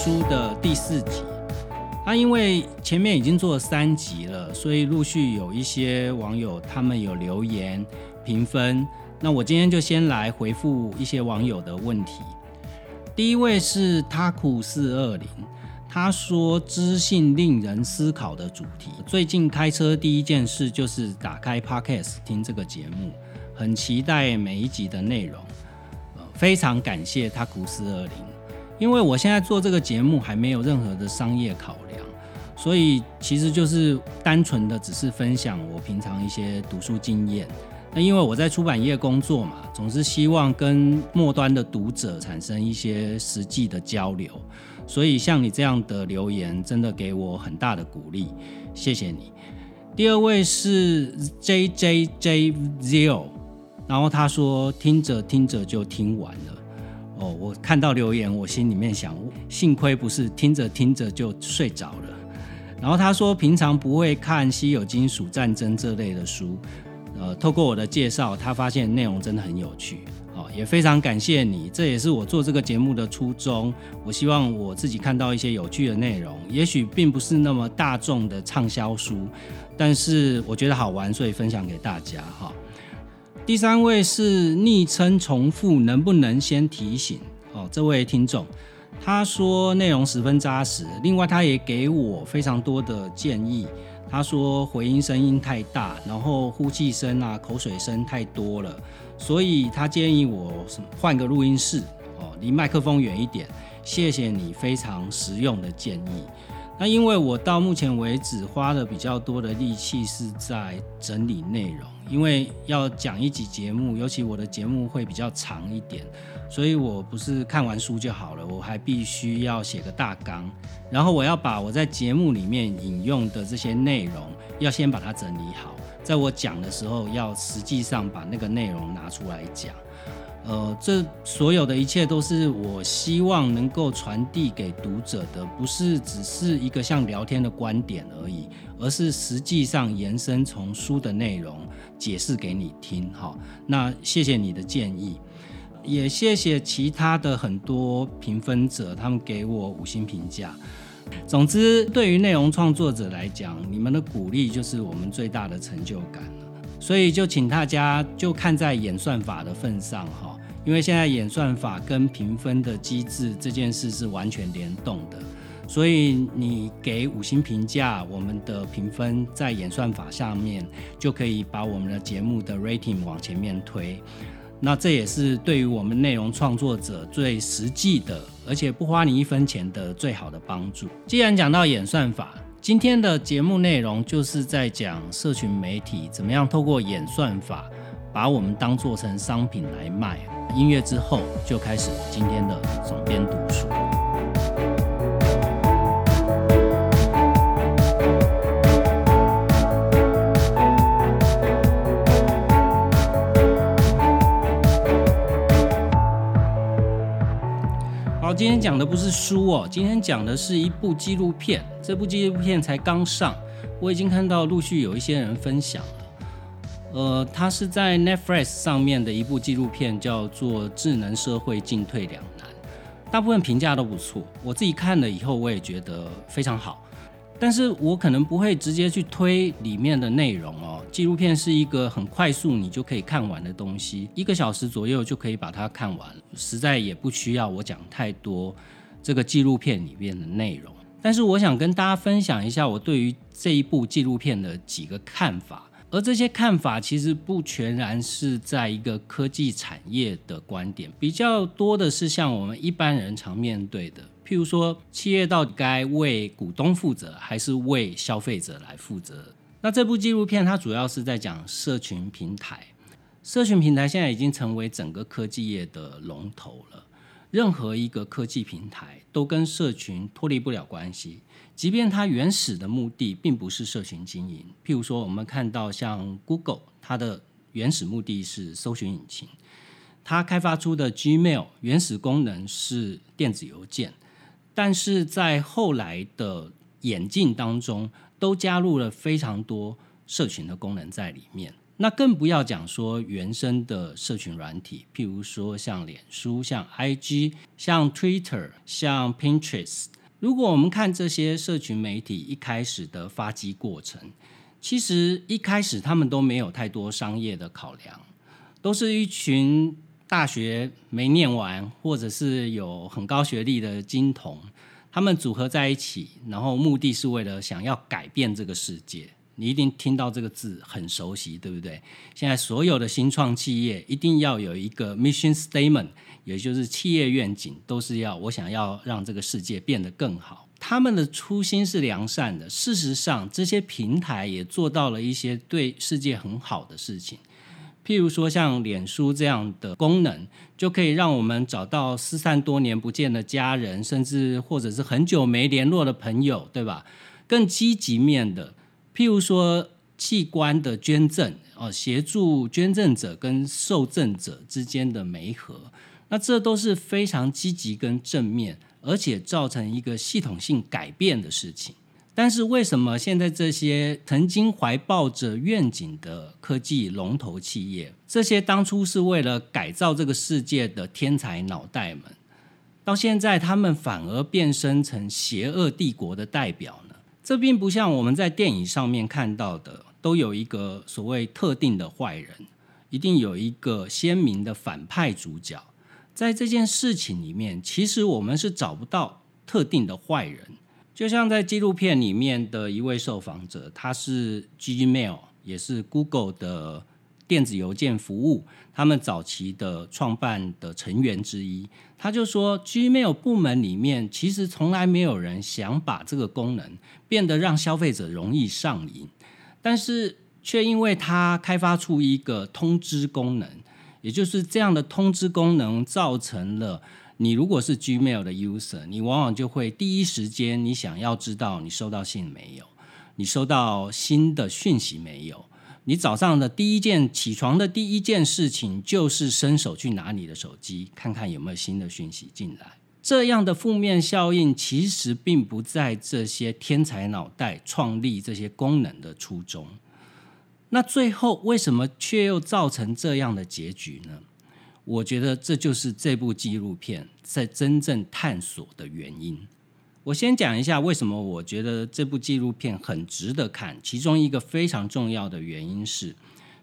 书的第四集。那因为前面已经做了三集了，所以陆续有一些网友他们有留言评分。那我今天就先来回复一些网友的问题。第一位是 Taku 四二零，他说知性令人思考的主题。最近开车第一件事就是打开 Podcast 听这个节目，很期待每一集的内容。非常感谢 Taku 四二零，因为我现在做这个节目还没有任何的商业考量，所以其实就是单纯的只是分享我平常一些读书经验。那因为我在出版业工作嘛，总是希望跟末端的读者产生一些实际的交流，所以像你这样的留言，真的给我很大的鼓励，谢谢你。第二位是 J J J Zero，然后他说听着听着就听完了。哦，我看到留言，我心里面想，幸亏不是听着听着就睡着了。然后他说平常不会看稀有金属战争这类的书。呃，透过我的介绍，他发现内容真的很有趣，好，也非常感谢你，这也是我做这个节目的初衷。我希望我自己看到一些有趣的内容，也许并不是那么大众的畅销书，但是我觉得好玩，所以分享给大家哈。第三位是昵称重复，能不能先提醒？哦，这位听众他说内容十分扎实，另外他也给我非常多的建议。他说回音声音太大，然后呼气声啊、口水声太多了，所以他建议我换个录音室哦，离麦克风远一点。谢谢你非常实用的建议。那因为我到目前为止花了比较多的力气是在整理内容，因为要讲一集节目，尤其我的节目会比较长一点。所以我不是看完书就好了，我还必须要写个大纲，然后我要把我在节目里面引用的这些内容，要先把它整理好，在我讲的时候，要实际上把那个内容拿出来讲。呃，这所有的一切都是我希望能够传递给读者的，不是只是一个像聊天的观点而已，而是实际上延伸从书的内容解释给你听。哈，那谢谢你的建议。也谢谢其他的很多评分者，他们给我五星评价。总之，对于内容创作者来讲，你们的鼓励就是我们最大的成就感了。所以，就请大家就看在演算法的份上哈，因为现在演算法跟评分的机制这件事是完全联动的，所以你给五星评价，我们的评分在演算法下面就可以把我们的节目的 rating 往前面推。那这也是对于我们内容创作者最实际的，而且不花你一分钱的最好的帮助。既然讲到演算法，今天的节目内容就是在讲社群媒体怎么样透过演算法把我们当做成商品来卖。音乐之后就开始今天的总编读书。今天讲的不是书哦，今天讲的是一部纪录片。这部纪录片才刚上，我已经看到陆续有一些人分享了。呃，它是在 Netflix 上面的一部纪录片，叫做《智能社会进退两难》，大部分评价都不错。我自己看了以后，我也觉得非常好。但是我可能不会直接去推里面的内容哦。纪录片是一个很快速，你就可以看完的东西，一个小时左右就可以把它看完，实在也不需要我讲太多这个纪录片里面的内容。但是我想跟大家分享一下我对于这一部纪录片的几个看法，而这些看法其实不全然是在一个科技产业的观点，比较多的是像我们一般人常面对的。譬如说，企业到底该为股东负责，还是为消费者来负责？那这部纪录片它主要是在讲社群平台。社群平台现在已经成为整个科技业的龙头了。任何一个科技平台都跟社群脱离不了关系，即便它原始的目的并不是社群经营。譬如说，我们看到像 Google，它的原始目的是搜寻引擎，它开发出的 Gmail 原始功能是电子邮件。但是在后来的演进当中，都加入了非常多社群的功能在里面。那更不要讲说原生的社群软体，譬如说像脸书、像 IG、像 Twitter、像 Pinterest。如果我们看这些社群媒体一开始的发迹过程，其实一开始他们都没有太多商业的考量，都是一群大学没念完或者是有很高学历的金童，他们组合在一起，然后目的是为了想要改变这个世界。你一定听到这个字很熟悉，对不对？现在所有的新创企业一定要有一个 mission statement，也就是企业愿景，都是要我想要让这个世界变得更好。他们的初心是良善的，事实上，这些平台也做到了一些对世界很好的事情。譬如说，像脸书这样的功能，就可以让我们找到失散多年不见的家人，甚至或者是很久没联络的朋友，对吧？更积极面的。譬如说器官的捐赠哦，协助捐赠者跟受赠者之间的媒合，那这都是非常积极跟正面，而且造成一个系统性改变的事情。但是为什么现在这些曾经怀抱着愿景的科技龙头企业，这些当初是为了改造这个世界的天才脑袋们，到现在他们反而变身成邪恶帝国的代表呢？这并不像我们在电影上面看到的，都有一个所谓特定的坏人，一定有一个鲜明的反派主角。在这件事情里面，其实我们是找不到特定的坏人。就像在纪录片里面的一位受访者，他是 Gmail，也是 Google 的。电子邮件服务，他们早期的创办的成员之一，他就说，Gmail 部门里面其实从来没有人想把这个功能变得让消费者容易上瘾，但是却因为他开发出一个通知功能，也就是这样的通知功能，造成了你如果是 Gmail 的 user，你往往就会第一时间你想要知道你收到信没有，你收到新的讯息没有。你早上的第一件起床的第一件事情，就是伸手去拿你的手机，看看有没有新的讯息进来。这样的负面效应，其实并不在这些天才脑袋创立这些功能的初衷。那最后为什么却又造成这样的结局呢？我觉得这就是这部纪录片在真正探索的原因。我先讲一下为什么我觉得这部纪录片很值得看。其中一个非常重要的原因是，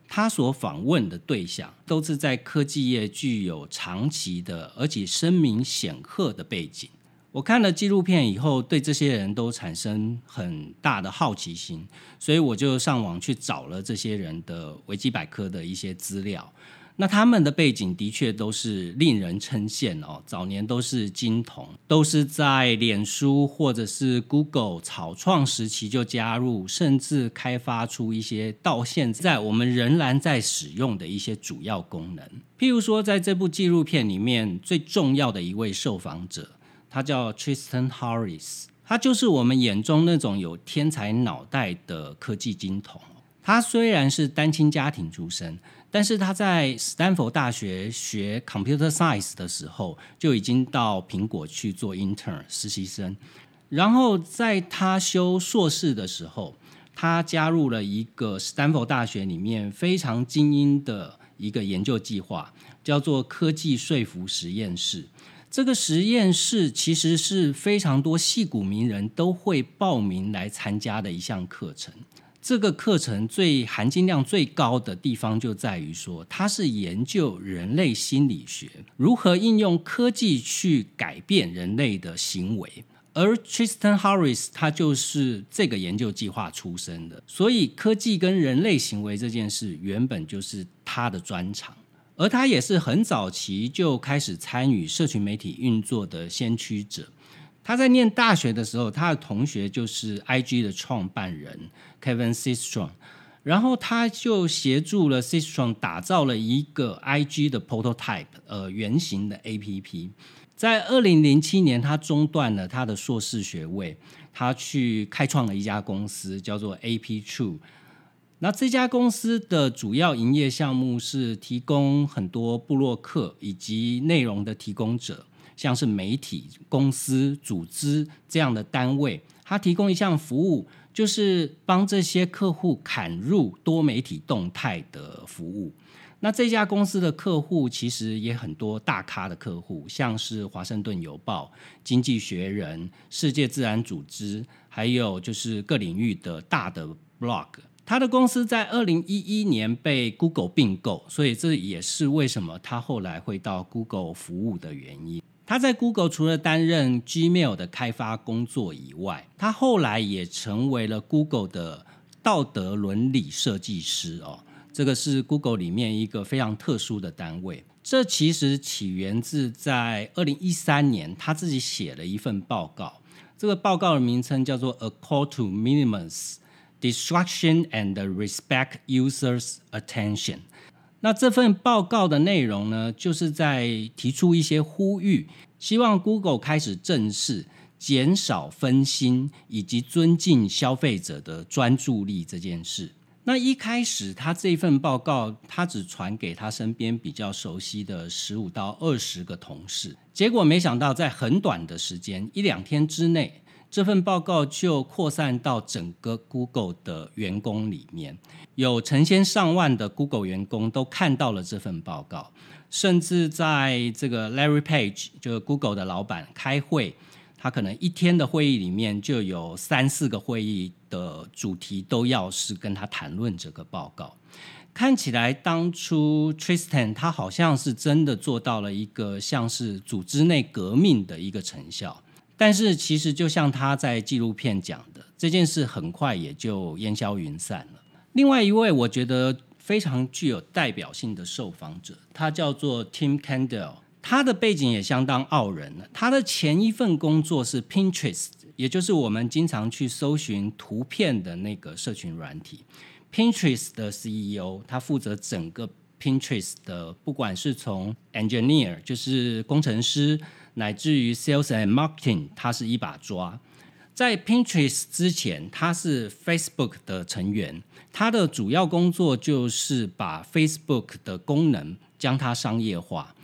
他所访问的对象都是在科技业具有长期的而且声名显赫的背景。我看了纪录片以后，对这些人都产生很大的好奇心，所以我就上网去找了这些人的维基百科的一些资料。那他们的背景的确都是令人称羡哦，早年都是金童，都是在脸书或者是 Google 草创时期就加入，甚至开发出一些到现在我们仍然在使用的一些主要功能。譬如说，在这部纪录片里面最重要的一位受访者，他叫 Tristan Harris，他就是我们眼中那种有天才脑袋的科技金童。他虽然是单亲家庭出身。但是他在斯坦福大学学 computer science 的时候，就已经到苹果去做 intern 实习生。然后在他修硕士的时候，他加入了一个斯坦福大学里面非常精英的一个研究计划，叫做科技说服实验室。这个实验室其实是非常多戏骨名人都会报名来参加的一项课程。这个课程最含金量最高的地方就在于说，它是研究人类心理学如何应用科技去改变人类的行为。而 Tristan Harris 他就是这个研究计划出身的，所以科技跟人类行为这件事原本就是他的专长。而他也是很早期就开始参与社群媒体运作的先驱者。他在念大学的时候，他的同学就是 IG 的创办人 Kevin Systrom，然后他就协助了 Systrom 打造了一个 IG 的 prototype，呃，原型的 APP。在二零零七年，他中断了他的硕士学位，他去开创了一家公司，叫做 AP True。那这家公司的主要营业项目是提供很多布洛克以及内容的提供者。像是媒体公司、组织这样的单位，它提供一项服务，就是帮这些客户砍入多媒体动态的服务。那这家公司的客户其实也很多大咖的客户，像是《华盛顿邮报》、《经济学人》、世界自然组织，还有就是各领域的大的 blog。他的公司在二零一一年被 Google 并购，所以这也是为什么他后来会到 Google 服务的原因。他在 Google 除了担任 Gmail 的开发工作以外，他后来也成为了 Google 的道德伦理设计师哦。这个是 Google 里面一个非常特殊的单位。这其实起源自在二零一三年，他自己写了一份报告。这个报告的名称叫做《A Call to Minimize Destruction and Respect Users' Attention》。那这份报告的内容呢，就是在提出一些呼吁，希望 Google 开始正视减少分心以及尊敬消费者的专注力这件事。那一开始，他这份报告，他只传给他身边比较熟悉的十五到二十个同事。结果没想到，在很短的时间，一两天之内，这份报告就扩散到整个 Google 的员工里面，有成千上万的 Google 员工都看到了这份报告，甚至在这个 Larry Page，就是 Google 的老板开会。他可能一天的会议里面就有三四个会议的主题都要是跟他谈论这个报告。看起来当初 Tristan 他好像是真的做到了一个像是组织内革命的一个成效，但是其实就像他在纪录片讲的，这件事很快也就烟消云散了。另外一位我觉得非常具有代表性的受访者，他叫做 Tim Candle。他的背景也相当傲人。他的前一份工作是 Pinterest，也就是我们经常去搜寻图片的那个社群软体。Pinterest 的 CEO，他负责整个 Pinterest 的，不管是从 engineer，就是工程师，乃至于 sales and marketing，他是一把抓。在 Pinterest 之前，他是 Facebook 的成员，他的主要工作就是把 Facebook 的功能将它商业化。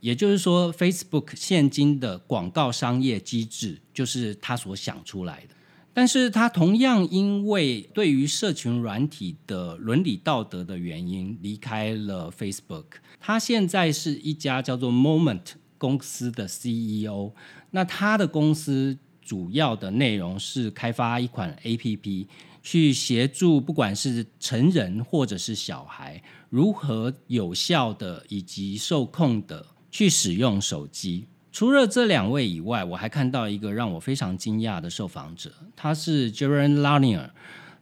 也就是说，Facebook 现今的广告商业机制就是他所想出来的。但是他同样因为对于社群软体的伦理道德的原因离开了 Facebook。他现在是一家叫做 Moment 公司的 CEO。那他的公司主要的内容是开发一款 APP，去协助不管是成人或者是小孩如何有效的以及受控的。去使用手机。除了这两位以外，我还看到一个让我非常惊讶的受访者，他是杰伦拉尼尔。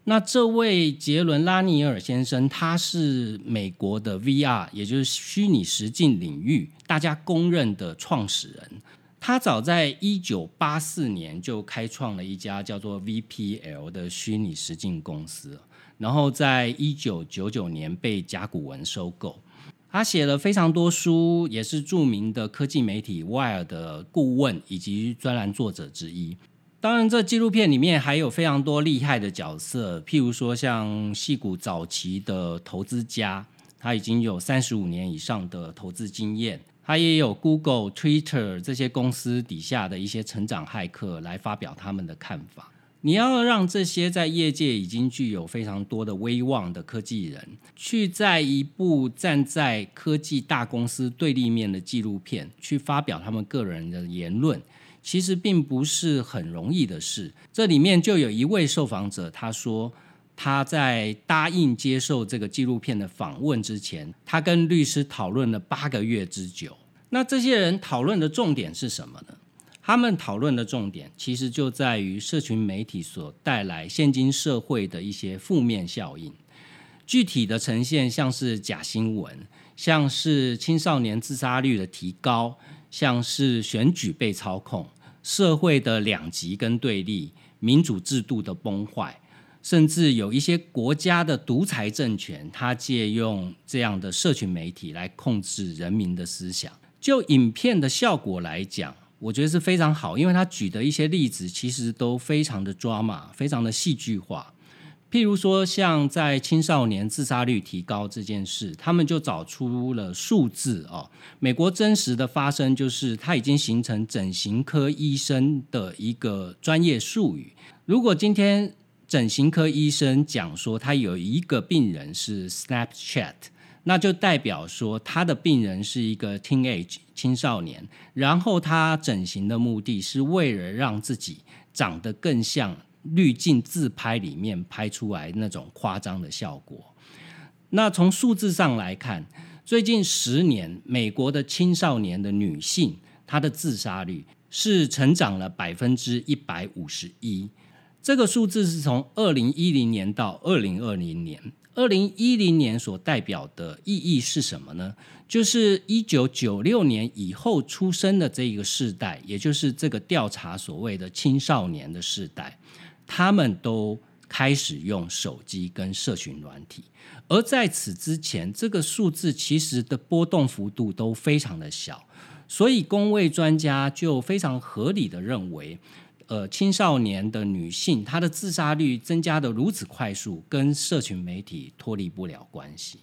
那这位杰伦拉尼尔先生，他是美国的 VR，也就是虚拟实境领域大家公认的创始人。他早在一九八四年就开创了一家叫做 VPL 的虚拟实境公司，然后在一九九九年被甲骨文收购。他写了非常多书，也是著名的科技媒体《Wire》的顾问以及专栏作者之一。当然，这纪录片里面还有非常多厉害的角色，譬如说像戏骨早期的投资家，他已经有三十五年以上的投资经验。他也有 Google、Twitter 这些公司底下的一些成长骇客来发表他们的看法。你要让这些在业界已经具有非常多的威望的科技人，去在一部站在科技大公司对立面的纪录片去发表他们个人的言论，其实并不是很容易的事。这里面就有一位受访者，他说他在答应接受这个纪录片的访问之前，他跟律师讨论了八个月之久。那这些人讨论的重点是什么呢？他们讨论的重点其实就在于社群媒体所带来现今社会的一些负面效应。具体的呈现像是假新闻，像是青少年自杀率的提高，像是选举被操控，社会的两极跟对立，民主制度的崩坏，甚至有一些国家的独裁政权，它借用这样的社群媒体来控制人民的思想。就影片的效果来讲，我觉得是非常好，因为他举的一些例子其实都非常的抓马，非常的戏剧化。譬如说，像在青少年自杀率提高这件事，他们就找出了数字哦。美国真实的发生就是，它已经形成整形科医生的一个专业术语。如果今天整形科医生讲说，他有一个病人是 Snapchat，那就代表说他的病人是一个 teenage 青少年，然后他整形的目的是为了让自己长得更像滤镜自拍里面拍出来那种夸张的效果。那从数字上来看，最近十年美国的青少年的女性，她的自杀率是成长了百分之一百五十一。这个数字是从二零一零年到二零二零年。二零一零年所代表的意义是什么呢？就是一九九六年以后出生的这一个世代，也就是这个调查所谓的青少年的世代，他们都开始用手机跟社群软体。而在此之前，这个数字其实的波动幅度都非常的小，所以工位专家就非常合理的认为。呃，青少年的女性，她的自杀率增加的如此快速，跟社群媒体脱离不了关系。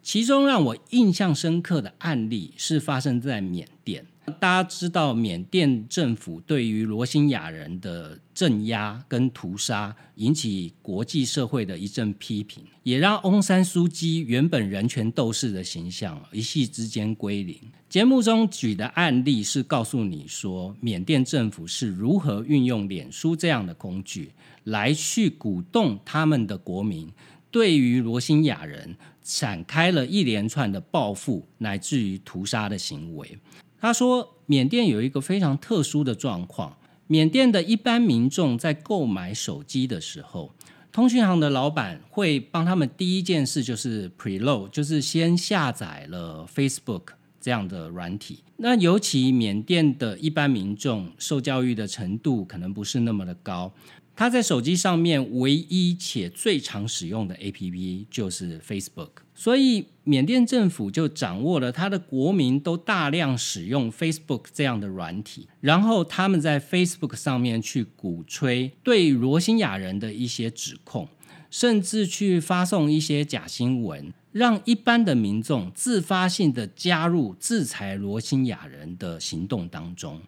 其中让我印象深刻的案例是发生在缅甸。大家知道，缅甸政府对于罗兴亚人的镇压跟屠杀，引起国际社会的一阵批评，也让翁山书记原本人权斗士的形象一夕之间归零。节目中举的案例是告诉你说，缅甸政府是如何运用脸书这样的工具，来去鼓动他们的国民，对于罗兴亚人展开了一连串的报复，乃至于屠杀的行为。他说，缅甸有一个非常特殊的状况。缅甸的一般民众在购买手机的时候，通讯行的老板会帮他们第一件事就是 preload，就是先下载了 Facebook 这样的软体。那尤其缅甸的一般民众受教育的程度可能不是那么的高。他在手机上面唯一且最常使用的 APP 就是 Facebook，所以缅甸政府就掌握了他的国民都大量使用 Facebook 这样的软体，然后他们在 Facebook 上面去鼓吹对罗兴亚人的一些指控，甚至去发送一些假新闻，让一般的民众自发性的加入制裁罗兴亚人的行动当中。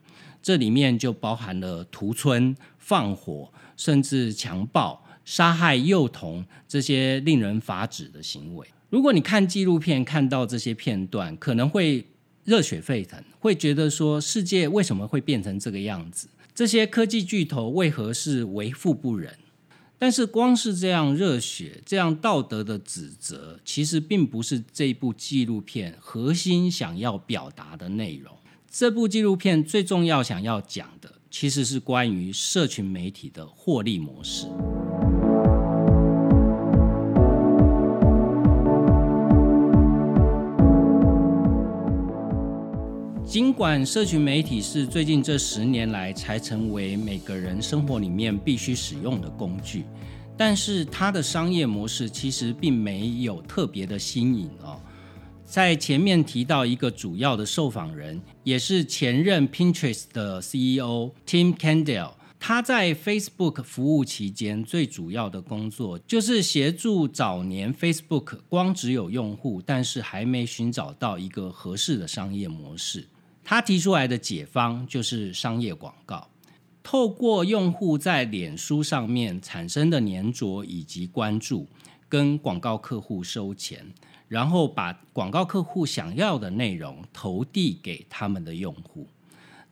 这里面就包含了屠村、放火。甚至强暴、杀害幼童这些令人发指的行为。如果你看纪录片看到这些片段，可能会热血沸腾，会觉得说世界为什么会变成这个样子？这些科技巨头为何是为富不仁？但是光是这样热血、这样道德的指责，其实并不是这部纪录片核心想要表达的内容。这部纪录片最重要想要讲的。其实是关于社群媒体的获利模式。尽管社群媒体是最近这十年来才成为每个人生活里面必须使用的工具，但是它的商业模式其实并没有特别的新颖哦。在前面提到一个主要的受访人，也是前任 Pinterest 的 CEO Tim Candle，他在 Facebook 服务期间最主要的工作就是协助早年 Facebook 光只有用户，但是还没寻找到一个合适的商业模式。他提出来的解方就是商业广告，透过用户在脸书上面产生的粘着以及关注，跟广告客户收钱。然后把广告客户想要的内容投递给他们的用户，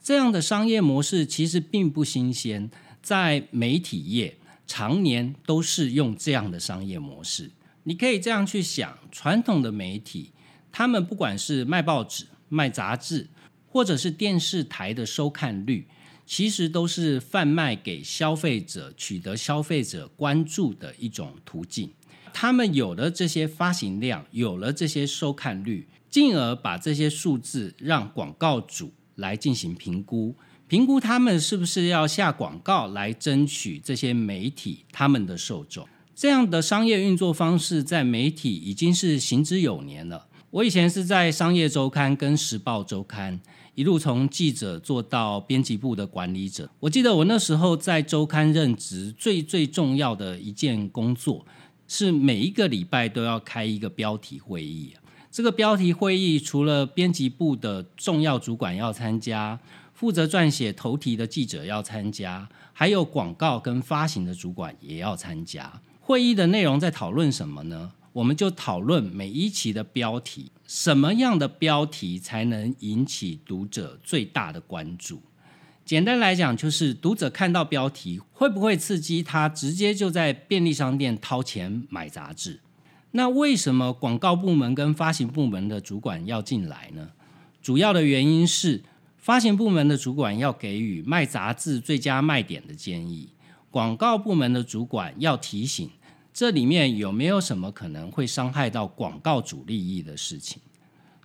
这样的商业模式其实并不新鲜，在媒体业常年都是用这样的商业模式。你可以这样去想：传统的媒体，他们不管是卖报纸、卖杂志，或者是电视台的收看率，其实都是贩卖给消费者、取得消费者关注的一种途径。他们有了这些发行量，有了这些收看率，进而把这些数字让广告主来进行评估，评估他们是不是要下广告来争取这些媒体他们的受众。这样的商业运作方式在媒体已经是行之有年了。我以前是在商业周刊跟时报周刊一路从记者做到编辑部的管理者。我记得我那时候在周刊任职，最最重要的一件工作。是每一个礼拜都要开一个标题会议。这个标题会议除了编辑部的重要主管要参加，负责撰写头题的记者要参加，还有广告跟发行的主管也要参加。会议的内容在讨论什么呢？我们就讨论每一期的标题，什么样的标题才能引起读者最大的关注？简单来讲，就是读者看到标题会不会刺激他直接就在便利商店掏钱买杂志？那为什么广告部门跟发行部门的主管要进来呢？主要的原因是发行部门的主管要给予卖杂志最佳卖点的建议，广告部门的主管要提醒这里面有没有什么可能会伤害到广告主利益的事情。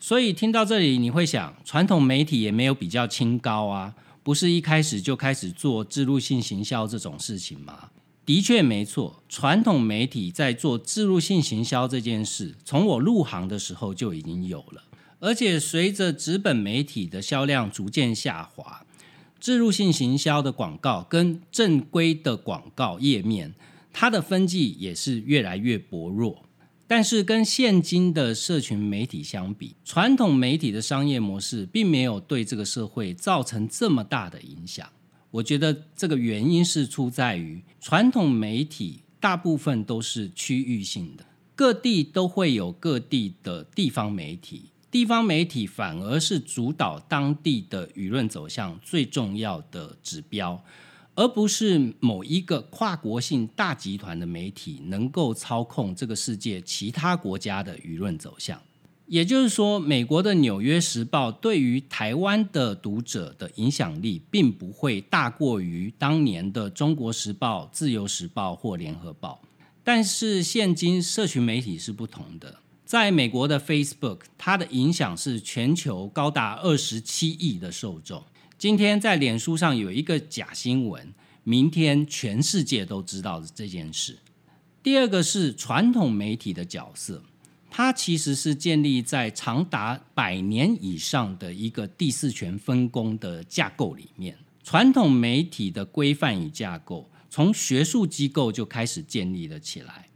所以听到这里，你会想，传统媒体也没有比较清高啊。不是一开始就开始做自入性行销这种事情吗？的确没错，传统媒体在做自入性行销这件事，从我入行的时候就已经有了。而且随着纸本媒体的销量逐渐下滑，自入性行销的广告跟正规的广告页面，它的分际也是越来越薄弱。但是跟现今的社群媒体相比，传统媒体的商业模式并没有对这个社会造成这么大的影响。我觉得这个原因是出在于传统媒体大部分都是区域性的，各地都会有各地的地方媒体，地方媒体反而是主导当地的舆论走向最重要的指标。而不是某一个跨国性大集团的媒体能够操控这个世界其他国家的舆论走向。也就是说，美国的《纽约时报》对于台湾的读者的影响力，并不会大过于当年的《中国时报》、《自由时报》或《联合报》。但是，现今社群媒体是不同的。在美国的 Facebook，它的影响是全球高达二十七亿的受众。今天在脸书上有一个假新闻，明天全世界都知道这件事。第二个是传统媒体的角色，它其实是建立在长达百年以上的一个第四权分工的架构里面。传统媒体的规范与架构，从学术机构就开始建立了起来。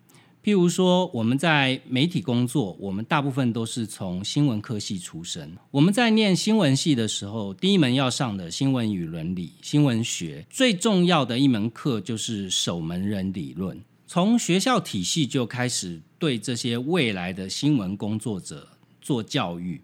譬如说，我们在媒体工作，我们大部分都是从新闻科系出身。我们在念新闻系的时候，第一门要上的新闻与伦理、新闻学，最重要的一门课就是守门人理论。从学校体系就开始对这些未来的新闻工作者做教育，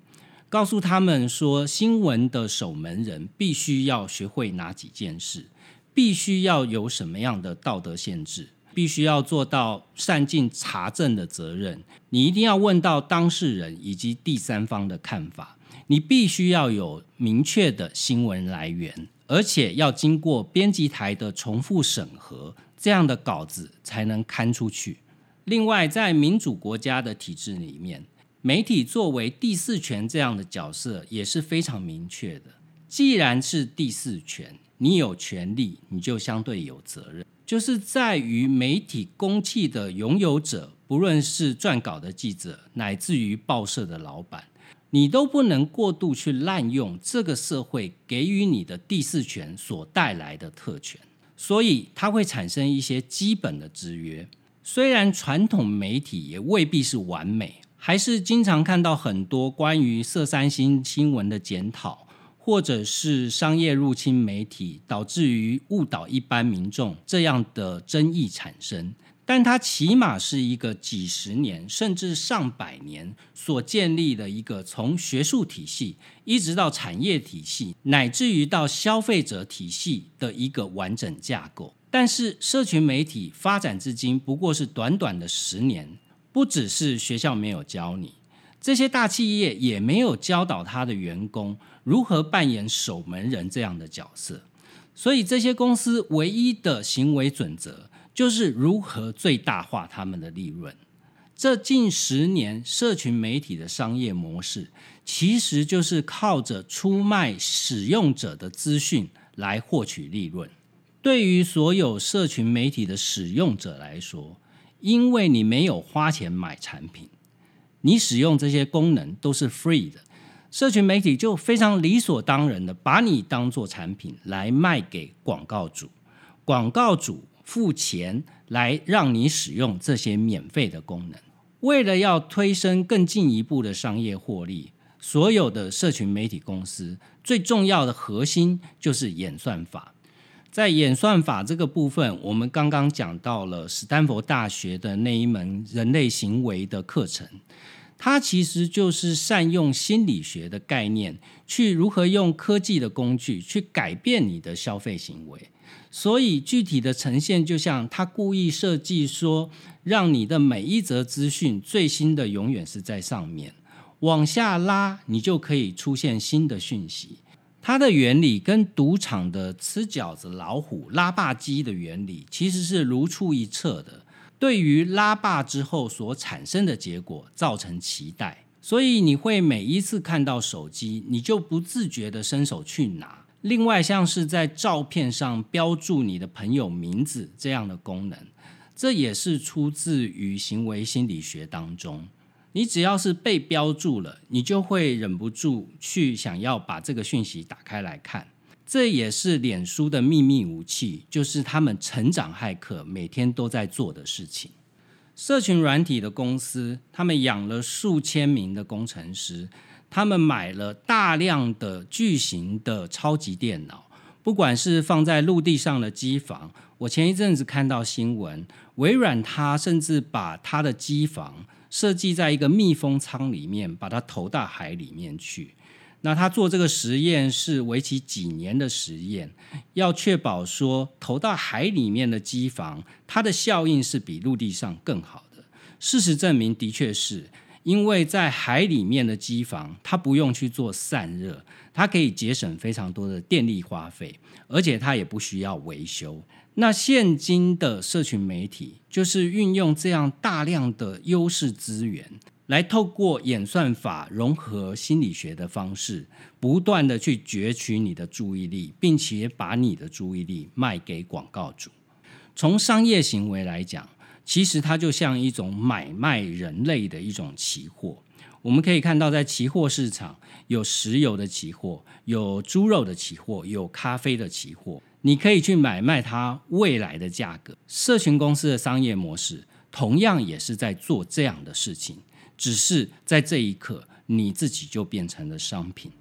告诉他们说，新闻的守门人必须要学会哪几件事，必须要有什么样的道德限制。必须要做到善尽查证的责任，你一定要问到当事人以及第三方的看法，你必须要有明确的新闻来源，而且要经过编辑台的重复审核，这样的稿子才能刊出去。另外，在民主国家的体制里面，媒体作为第四权这样的角色也是非常明确的。既然是第四权，你有权利，你就相对有责任。就是在于媒体公器的拥有者，不论是撰稿的记者，乃至于报社的老板，你都不能过度去滥用这个社会给予你的第四权所带来的特权，所以它会产生一些基本的制约。虽然传统媒体也未必是完美，还是经常看到很多关于色三星新闻的检讨。或者是商业入侵媒体，导致于误导一般民众这样的争议产生，但它起码是一个几十年甚至上百年所建立的一个从学术体系一直到产业体系，乃至于到消费者体系的一个完整架构。但是社群媒体发展至今不过是短短的十年，不只是学校没有教你。这些大企业也没有教导他的员工如何扮演守门人这样的角色，所以这些公司唯一的行为准则就是如何最大化他们的利润。这近十年社群媒体的商业模式，其实就是靠着出卖使用者的资讯来获取利润。对于所有社群媒体的使用者来说，因为你没有花钱买产品。你使用这些功能都是 free 的，社群媒体就非常理所当然的把你当做产品来卖给广告主，广告主付钱来让你使用这些免费的功能。为了要推升更进一步的商业获利，所有的社群媒体公司最重要的核心就是演算法。在演算法这个部分，我们刚刚讲到了史丹佛大学的那一门人类行为的课程，它其实就是善用心理学的概念，去如何用科技的工具去改变你的消费行为。所以具体的呈现，就像他故意设计说，让你的每一则资讯最新的永远是在上面，往下拉，你就可以出现新的讯息。它的原理跟赌场的吃饺子老虎拉霸机的原理其实是如出一辙的。对于拉霸之后所产生的结果造成期待，所以你会每一次看到手机，你就不自觉的伸手去拿。另外，像是在照片上标注你的朋友名字这样的功能，这也是出自于行为心理学当中。你只要是被标注了，你就会忍不住去想要把这个讯息打开来看。这也是脸书的秘密武器，就是他们成长骇客每天都在做的事情。社群软体的公司，他们养了数千名的工程师，他们买了大量的巨型的超级电脑，不管是放在陆地上的机房，我前一阵子看到新闻，微软它甚至把它的机房。设计在一个密封舱里面，把它投到海里面去。那他做这个实验是为期几年的实验，要确保说投到海里面的机房，它的效应是比陆地上更好的。事实证明，的确是因为在海里面的机房，它不用去做散热，它可以节省非常多的电力花费，而且它也不需要维修。那现今的社群媒体就是运用这样大量的优势资源，来透过演算法融合心理学的方式，不断的去攫取你的注意力，并且把你的注意力卖给广告主。从商业行为来讲，其实它就像一种买卖人类的一种期货。我们可以看到，在期货市场有石油的期货，有猪肉的期货，有咖啡的期货。你可以去买卖它未来的价格。社群公司的商业模式同样也是在做这样的事情，只是在这一刻，你自己就变成了商品。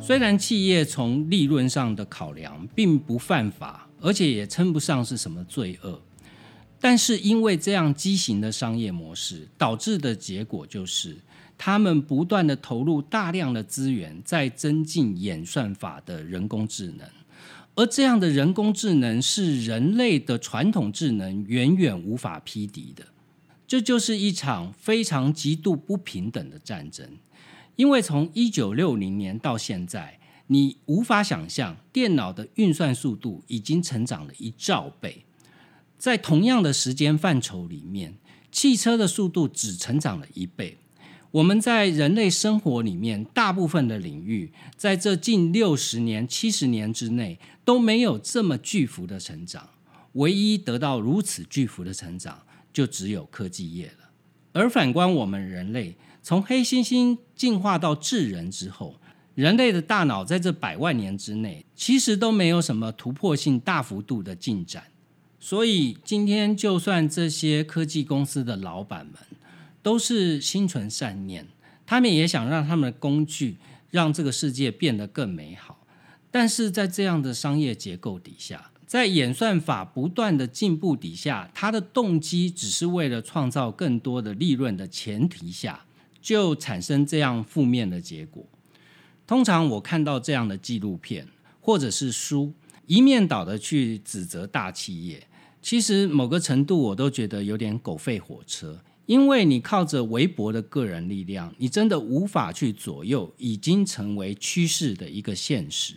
虽然企业从利润上的考量并不犯法，而且也称不上是什么罪恶。但是因为这样畸形的商业模式导致的结果就是，他们不断的投入大量的资源在增进演算法的人工智能，而这样的人工智能是人类的传统智能远远无法匹敌的。这就是一场非常极度不平等的战争，因为从一九六零年到现在，你无法想象电脑的运算速度已经成长了一兆倍。在同样的时间范畴里面，汽车的速度只成长了一倍。我们在人类生活里面大部分的领域，在这近六十年、七十年之内都没有这么巨幅的成长。唯一得到如此巨幅的成长，就只有科技业了。而反观我们人类，从黑猩猩进化到智人之后，人类的大脑在这百万年之内，其实都没有什么突破性大幅度的进展。所以今天，就算这些科技公司的老板们都是心存善念，他们也想让他们的工具让这个世界变得更美好。但是在这样的商业结构底下，在演算法不断的进步底下，它的动机只是为了创造更多的利润的前提下，就产生这样负面的结果。通常我看到这样的纪录片或者是书。一面倒的去指责大企业，其实某个程度我都觉得有点狗吠火车，因为你靠着微薄的个人力量，你真的无法去左右已经成为趋势的一个现实。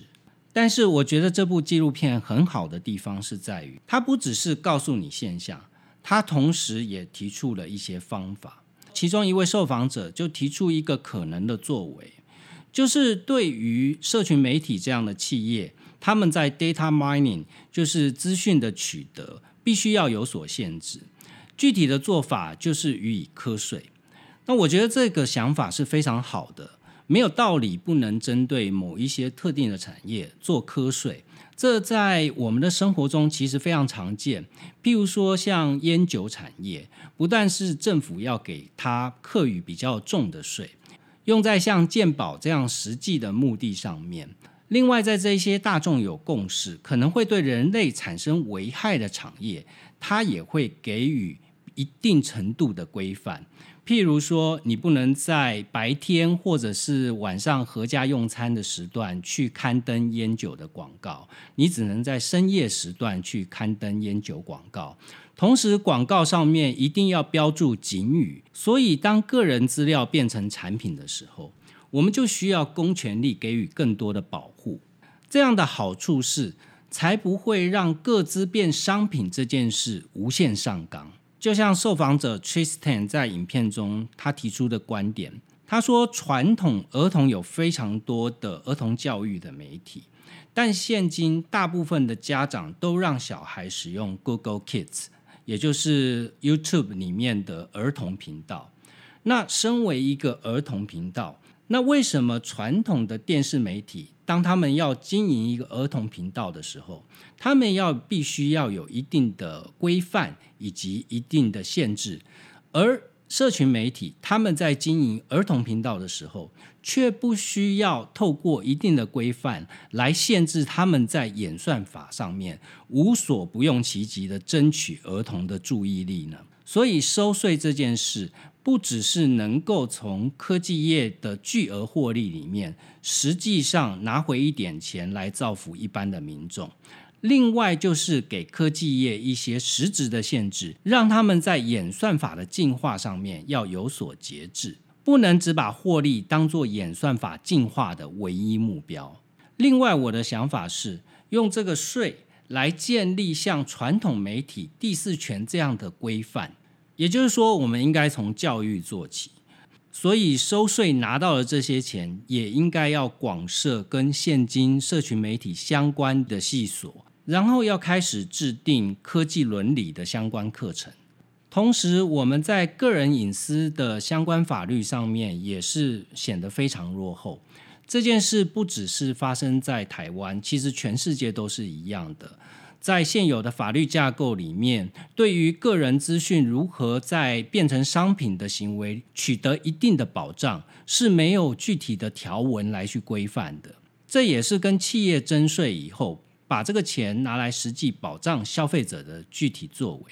但是我觉得这部纪录片很好的地方是在于，它不只是告诉你现象，它同时也提出了一些方法。其中一位受访者就提出一个可能的作为，就是对于社群媒体这样的企业。他们在 data mining，就是资讯的取得，必须要有所限制。具体的做法就是予以瞌睡。那我觉得这个想法是非常好的。没有道理不能针对某一些特定的产业做瞌睡。这在我们的生活中其实非常常见。譬如说，像烟酒产业，不但是政府要给它课予比较重的税，用在像健保这样实际的目的上面。另外，在这些大众有共识，可能会对人类产生危害的产业，它也会给予一定程度的规范。譬如说，你不能在白天或者是晚上合家用餐的时段去刊登烟酒的广告，你只能在深夜时段去刊登烟酒广告。同时，广告上面一定要标注警语。所以，当个人资料变成产品的时候，我们就需要公权力给予更多的保护。这样的好处是，才不会让各资变商品这件事无限上纲。就像受访者 Tristan 在影片中他提出的观点，他说：传统儿童有非常多的儿童教育的媒体，但现今大部分的家长都让小孩使用 Google Kids，也就是 YouTube 里面的儿童频道。那身为一个儿童频道，那为什么传统的电视媒体？当他们要经营一个儿童频道的时候，他们要必须要有一定的规范以及一定的限制，而社群媒体他们在经营儿童频道的时候，却不需要透过一定的规范来限制他们在演算法上面无所不用其极的争取儿童的注意力呢？所以收税这件事。不只是能够从科技业的巨额获利里面，实际上拿回一点钱来造福一般的民众。另外，就是给科技业一些实质的限制，让他们在演算法的进化上面要有所节制，不能只把获利当做演算法进化的唯一目标。另外，我的想法是用这个税来建立像传统媒体第四权这样的规范。也就是说，我们应该从教育做起，所以收税拿到了这些钱，也应该要广设跟现今社群媒体相关的系所，然后要开始制定科技伦理的相关课程。同时，我们在个人隐私的相关法律上面也是显得非常落后。这件事不只是发生在台湾，其实全世界都是一样的。在现有的法律架构里面，对于个人资讯如何在变成商品的行为取得一定的保障，是没有具体的条文来去规范的。这也是跟企业征税以后，把这个钱拿来实际保障消费者的具体作为。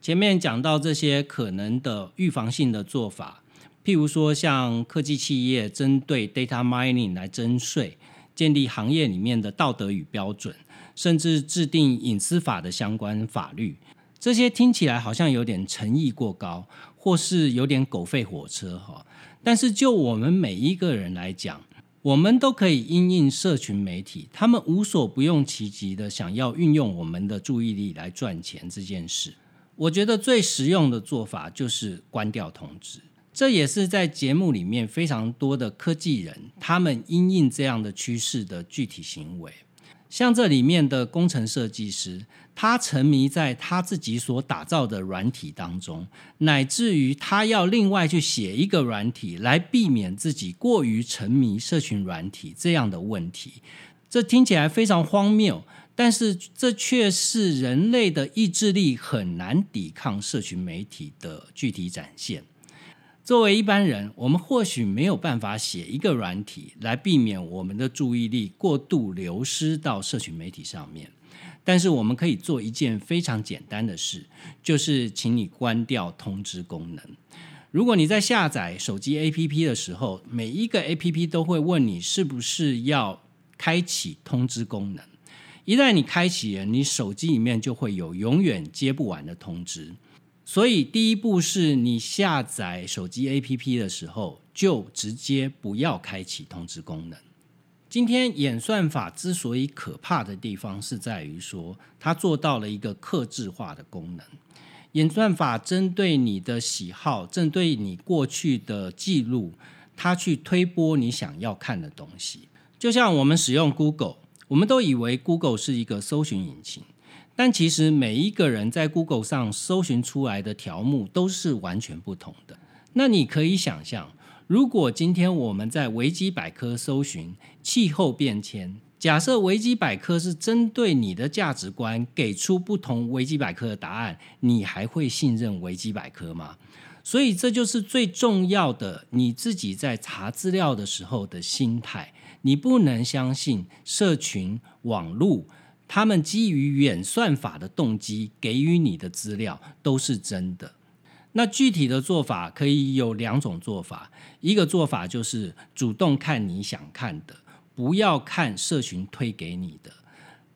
前面讲到这些可能的预防性的做法，譬如说像科技企业针对 data mining 来征税，建立行业里面的道德与标准。甚至制定隐私法的相关法律，这些听起来好像有点诚意过高，或是有点狗吠火车哈。但是就我们每一个人来讲，我们都可以因应社群媒体，他们无所不用其极的想要运用我们的注意力来赚钱这件事。我觉得最实用的做法就是关掉通知，这也是在节目里面非常多的科技人他们因应这样的趋势的具体行为。像这里面的工程设计师，他沉迷在他自己所打造的软体当中，乃至于他要另外去写一个软体来避免自己过于沉迷社群软体这样的问题。这听起来非常荒谬，但是这却是人类的意志力很难抵抗社群媒体的具体展现。作为一般人，我们或许没有办法写一个软体来避免我们的注意力过度流失到社群媒体上面。但是我们可以做一件非常简单的事，就是请你关掉通知功能。如果你在下载手机 APP 的时候，每一个 APP 都会问你是不是要开启通知功能。一旦你开启了，你手机里面就会有永远接不完的通知。所以，第一步是你下载手机 APP 的时候，就直接不要开启通知功能。今天演算法之所以可怕的地方，是在于说它做到了一个克制化的功能。演算法针对你的喜好，针对你过去的记录，它去推播你想要看的东西。就像我们使用 Google，我们都以为 Google 是一个搜寻引擎。但其实每一个人在 Google 上搜寻出来的条目都是完全不同的。那你可以想象，如果今天我们在维基百科搜寻气候变迁，假设维基百科是针对你的价值观给出不同维基百科的答案，你还会信任维基百科吗？所以这就是最重要的，你自己在查资料的时候的心态。你不能相信社群网络，他们基于远算法的动机给予你的资料都是真的。那具体的做法可以有两种做法，一个做法就是主动看你想看的。不要看社群推给你的。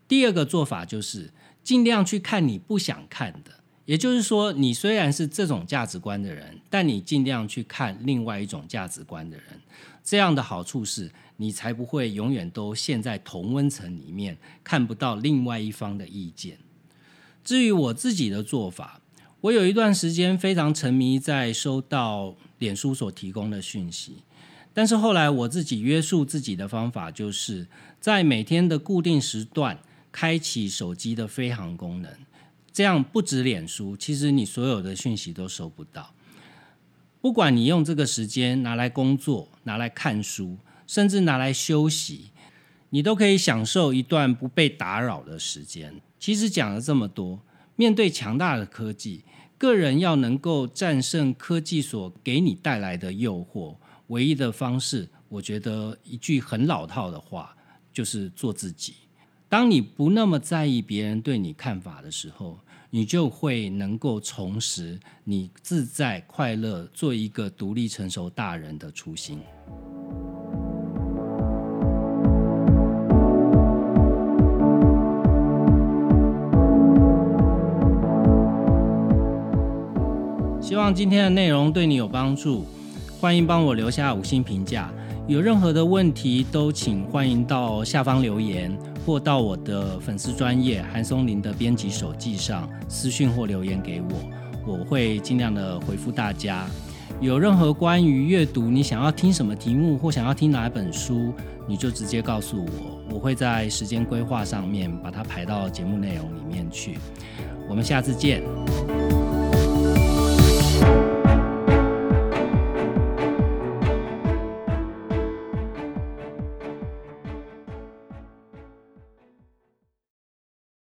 第二个做法就是尽量去看你不想看的，也就是说，你虽然是这种价值观的人，但你尽量去看另外一种价值观的人。这样的好处是你才不会永远都陷在同温层里面，看不到另外一方的意见。至于我自己的做法，我有一段时间非常沉迷在收到脸书所提供的讯息。但是后来我自己约束自己的方法，就是在每天的固定时段开启手机的飞行功能，这样不止脸书，其实你所有的讯息都收不到。不管你用这个时间拿来工作、拿来看书，甚至拿来休息，你都可以享受一段不被打扰的时间。其实讲了这么多，面对强大的科技，个人要能够战胜科技所给你带来的诱惑。唯一的方式，我觉得一句很老套的话，就是做自己。当你不那么在意别人对你看法的时候，你就会能够重拾你自在快乐、做一个独立成熟大人的初心。希望今天的内容对你有帮助。欢迎帮我留下五星评价，有任何的问题都请欢迎到下方留言，或到我的粉丝专业韩松林的编辑手记上私讯或留言给我，我会尽量的回复大家。有任何关于阅读，你想要听什么题目或想要听哪一本书，你就直接告诉我，我会在时间规划上面把它排到节目内容里面去。我们下次见。